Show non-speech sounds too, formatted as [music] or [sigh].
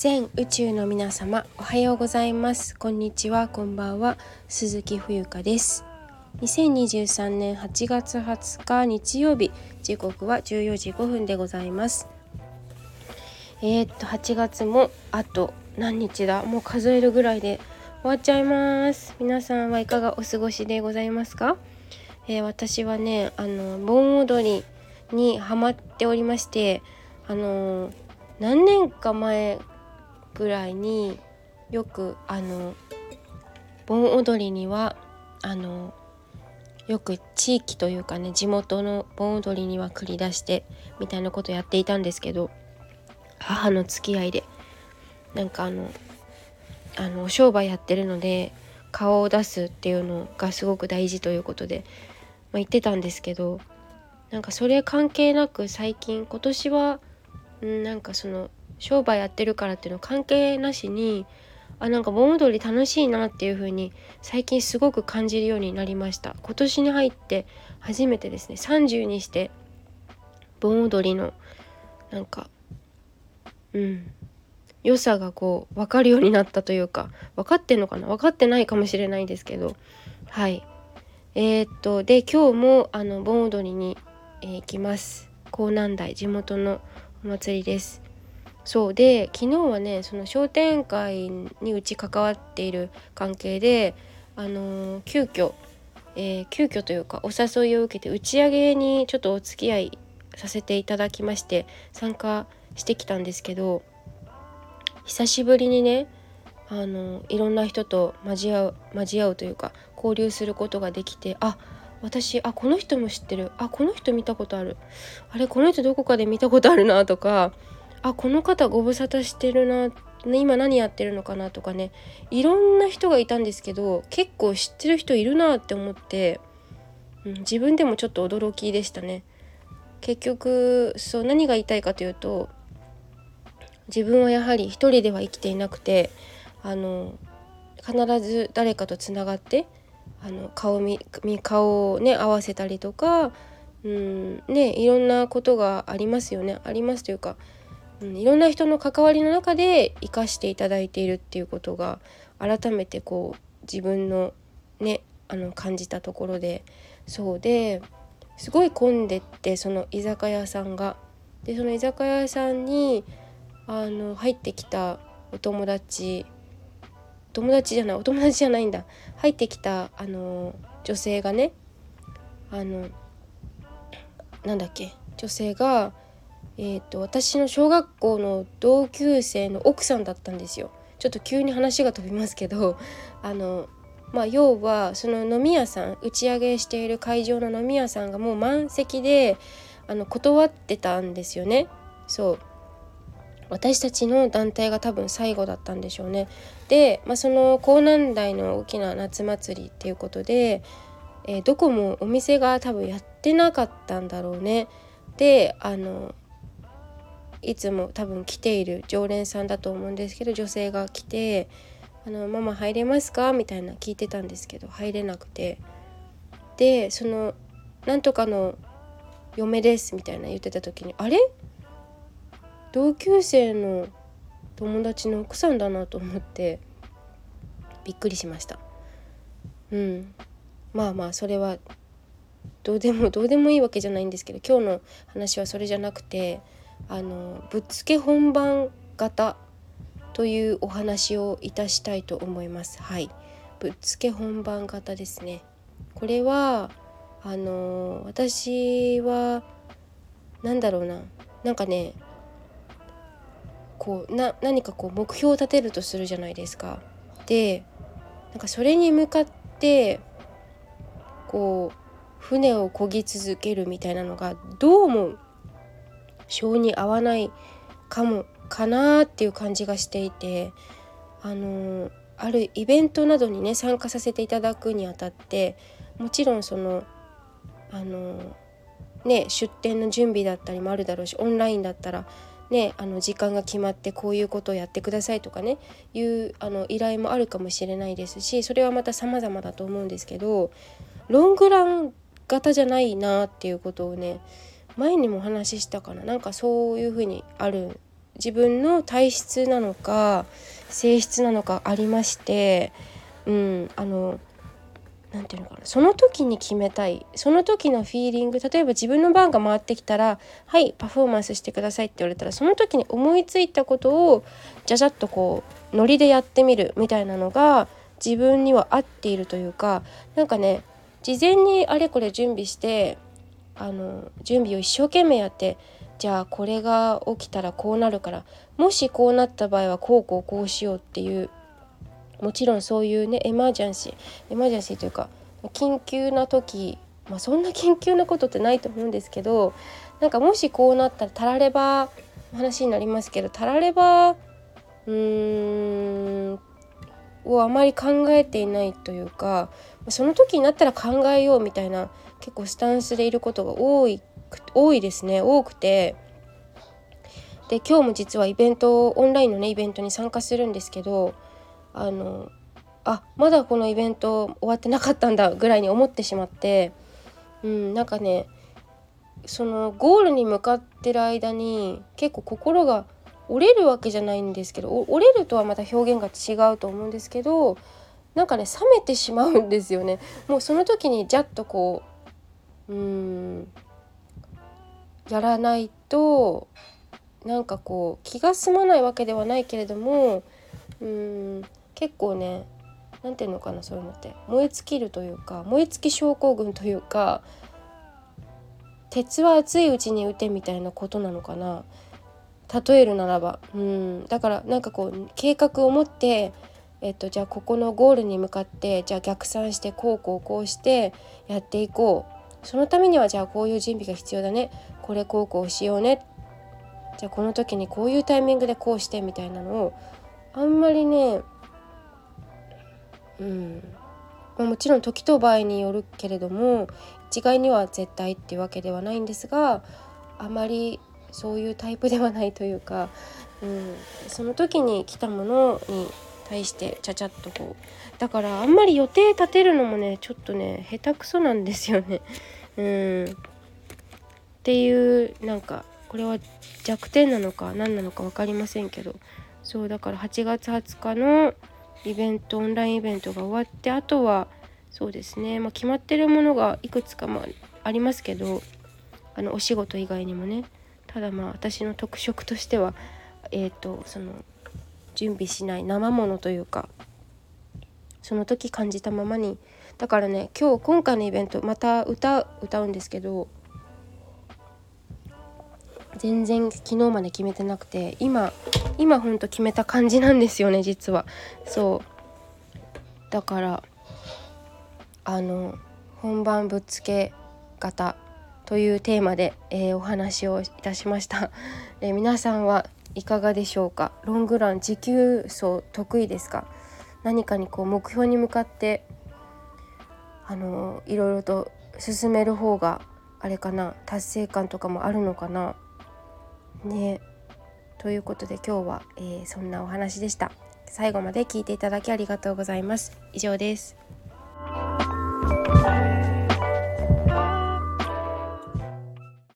全宇宙の皆様おはようございます。こんにちはこんばんは。鈴木冬香です。2023年8月20日日曜日。時刻は14時5分でございます。えー、っと8月もあと何日だ？もう数えるぐらいで終わっちゃいます。皆さんはいかがお過ごしでございますか、えー、私はねあの盆踊りにハマっておりましてあの何年か前ぐらいによくあの盆踊りにはあのよく地域というかね地元の盆踊りには繰り出してみたいなことやっていたんですけど母の付き合いでなんかあのあの商売やってるので顔を出すっていうのがすごく大事ということで、まあ、言ってたんですけどなんかそれ関係なく最近今年はなんかその商売やってるからっていうの関係なしにあなんか盆踊り楽しいなっていう風に最近すごく感じるようになりました。今年に入って初めてですね。30にして盆踊りのなんかうん良さがこう分かるようになったというか分かってんのかな？分かってないかもしれないですけど。はい。えー、っとで今日もあの盆踊りに、え、行きます。江南台地元のお祭りです。そうで昨日はねその商店会にうち関わっている関係であのー、急遽、えー、急遽というかお誘いを受けて打ち上げにちょっとお付き合いさせていただきまして参加してきたんですけど久しぶりにねあのいろんな人と交わう交わうというか交流することができてあ私あこの人も知ってる。あこの人見たことある。あれこの人どこかで見たことあるなとかあこの方ご無沙汰してるな今何やってるのかなとかねいろんな人がいたんですけど結構知ってる人いるなって思って、うん、自分でもちょっと驚きでしたね。結局そう何が言いたいかというと自分はやはり一人では生きていなくてあの必ず誰かとつながってあの顔見顔をね合わせたりとか、うんね、いろんなことがありますよねありますというか、うん、いろんな人の関わりの中で生かしていただいているっていうことが改めてこう自分のねあの感じたところでそうですごい混んでってその居酒屋さんが。でその居酒屋さんにあの入ってきたお友達友達じゃないお友達じゃないんだ入ってきたあの女性がねあのなんだっけ女性が、えーと、私の小学校の同級生の奥さんだったんですよ。ちょっと急に話が飛びますけど [laughs] あのまあ要はその飲み屋さん打ち上げしている会場の飲み屋さんがもう満席であの断ってたんですよね。そう私たちの団体が多分最後だったんでしょうね。で、まあ、その江南台の大きな夏祭りっていうことで、えー、どこもお店が多分やってなかったんだろうね。であのいつも多分来ている常連さんだと思うんですけど女性が来て「あのママ入れますか?」みたいな聞いてたんですけど入れなくて。でその「なんとかの嫁です」みたいな言ってた時に「あれ？同級生の友達の奥さんだなと思ってびっくりしました。うん。まあまあそれはどうでもどうでもいいわけじゃないんですけど今日の話はそれじゃなくてあのぶっつけ本番型というお話をいたしたいと思います。はい。ぶっつけ本番型ですね。これはあの私は何だろうな。なんかねこうな何かこう目標を立てるとするじゃないですか。でなんかそれに向かってこう船を漕ぎ続けるみたいなのがどうも性に合わないかもかなっていう感じがしていてあのあるイベントなどにね参加させていただくにあたってもちろんそのあのね出店の準備だったりもあるだろうしオンラインだったらね、あの時間が決まってこういうことをやってくださいとかねいうあの依頼もあるかもしれないですしそれはまた様々だと思うんですけどロングラン型じゃないなっていうことをね前にもお話ししたかな。なんかそういうふうにある。自分の体質なのか性質なのかありまして。うんあの何て言うのかな。その時に決めたい。その時のフィーリング。例えば自分の番が回ってきたら「はいパフォーマンスしてください」って言われたらその時に思いついたことをじゃじゃっとこうノリでやってみる。みたいなのが自分には合っているというか。なんかね事前にあれこれ準備してあの準備を一生懸命やってじゃあこれが起きたらこうなるからもしこうなった場合はこうこうこうしようっていうもちろんそういうねエマージェンシーエマージェンシーというか緊急な時まあそんな緊急なことってないと思うんですけどなんかもしこうなったらたられば話になりますけどたらればうーんをあまり考えていないというかその時になったら考えようみたいな結構スタンスでいることが多い多いですね多くてで今日も実はイベントオンラインのねイベントに参加するんですけどあのあまだこのイベント終わってなかったんだぐらいに思ってしまってうんなんかねそのゴールに向かってる間に結構心が折れるわけじゃないんですけど折れるとはまた表現が違うと思うんですけどなんかね冷めてしまうんですよね。もうその時にジャッとこうん。やらないとなんかこう気が済まないわけではないけれどもうん結構ね何て言うのかなそういうのって。燃え尽きるというか燃え尽き症候群というか鉄は熱いうちに打てみたいなことなのかな。例えるならば。うん。だからなんかこう計画を持ってえっと、じゃあここのゴールに向かってじゃあ逆算してこうこうこうしてやっていこう。そのためにはじゃあこういう準備が必要だね。これこうこうしようね。じゃあこの時にこういうタイミングでこうしてみたいなのをあんまりねうん、まあ、もちろん時と場合によるけれども一概には絶対っていうわけではないんですがあまりそういうタイプではないというか、うん、その時に来たものに対してちゃちゃっとこう。だからあんまり予定立てるのもねちょっとね下手くそなんですよね。[laughs] うん。っていうなんかこれは弱点なのか何なのか分かりませんけど。そうだから8月20日のイベントオンラインイベントが終わってあとはそうですね、まあ、決まってるものがいくつかまありますけどあのお仕事以外にもね。ただまあ私の特色としてはえっ、ー、とその準備しない生ものというかその時感じたままに。だからね今日今回のイベントまた歌歌うんですけど全然昨日まで決めてなくて今今ほんと決めた感じなんですよね実は。そう。だからあの本番ぶっつけ型というテーマで、えー、お話をいたしました、えー、皆さんはいかがでしょうか？ロングラン持久走得意ですか？何かにこう目標に向かってあのいろいろと進める方があれかな？達成感とかもあるのかな？ね。ということで今日は、えー、そんなお話でした。最後まで聞いていただきありがとうございます。以上です。